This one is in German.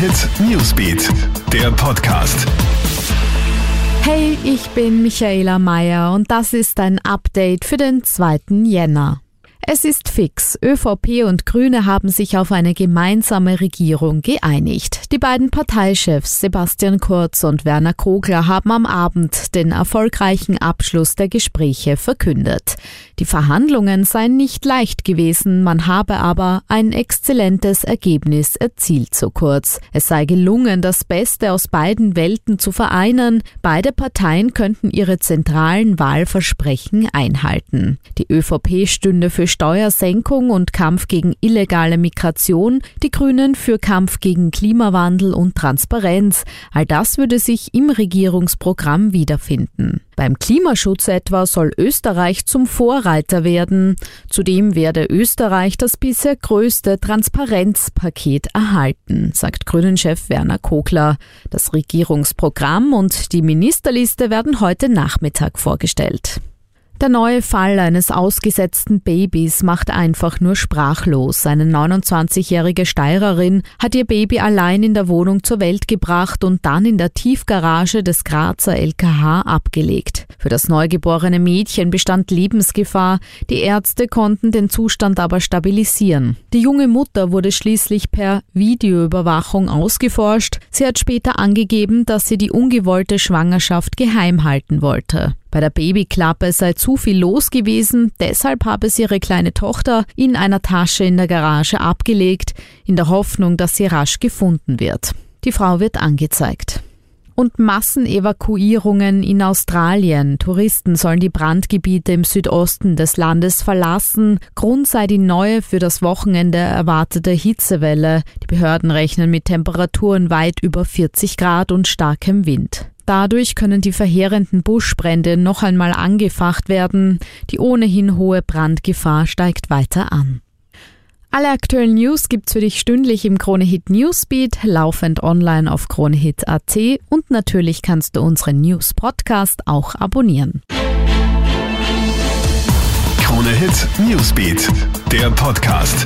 Hit Newsbeat, der Podcast. Hey, ich bin Michaela Mayer und das ist ein Update für den 2. Jänner. Es ist fix. ÖVP und Grüne haben sich auf eine gemeinsame Regierung geeinigt. Die beiden Parteichefs Sebastian Kurz und Werner Kogler haben am Abend den erfolgreichen Abschluss der Gespräche verkündet. Die Verhandlungen seien nicht leicht gewesen, man habe aber ein exzellentes Ergebnis erzielt, so kurz. Es sei gelungen, das Beste aus beiden Welten zu vereinen. Beide Parteien könnten ihre zentralen Wahlversprechen einhalten. Die ÖVP stünde für Steuersenkung und Kampf gegen illegale Migration, die Grünen für Kampf gegen Klimawandel und Transparenz. All das würde sich im Regierungsprogramm wiederfinden. Beim Klimaschutz etwa soll Österreich zum Vorreiter werden. Zudem werde Österreich das bisher größte Transparenzpaket erhalten, sagt Grünen-Chef Werner Kogler. Das Regierungsprogramm und die Ministerliste werden heute Nachmittag vorgestellt. Der neue Fall eines ausgesetzten Babys macht einfach nur sprachlos. Eine 29-jährige Steirerin hat ihr Baby allein in der Wohnung zur Welt gebracht und dann in der Tiefgarage des Grazer LKH abgelegt. Für das neugeborene Mädchen bestand Lebensgefahr. Die Ärzte konnten den Zustand aber stabilisieren. Die junge Mutter wurde schließlich per Videoüberwachung ausgeforscht. Sie hat später angegeben, dass sie die ungewollte Schwangerschaft geheim halten wollte. Bei der Babyklappe sei zu viel los gewesen, deshalb habe sie ihre kleine Tochter in einer Tasche in der Garage abgelegt, in der Hoffnung, dass sie rasch gefunden wird. Die Frau wird angezeigt. Und Massenevakuierungen in Australien. Touristen sollen die Brandgebiete im Südosten des Landes verlassen. Grund sei die neue für das Wochenende erwartete Hitzewelle. Die Behörden rechnen mit Temperaturen weit über 40 Grad und starkem Wind. Dadurch können die verheerenden Buschbrände noch einmal angefacht werden. Die ohnehin hohe Brandgefahr steigt weiter an. Alle aktuellen News gibt's für dich stündlich im Kronehit Newsbeat, laufend online auf kronehit.at und natürlich kannst du unseren News Podcast auch abonnieren. Kronehit Newsbeat, der Podcast.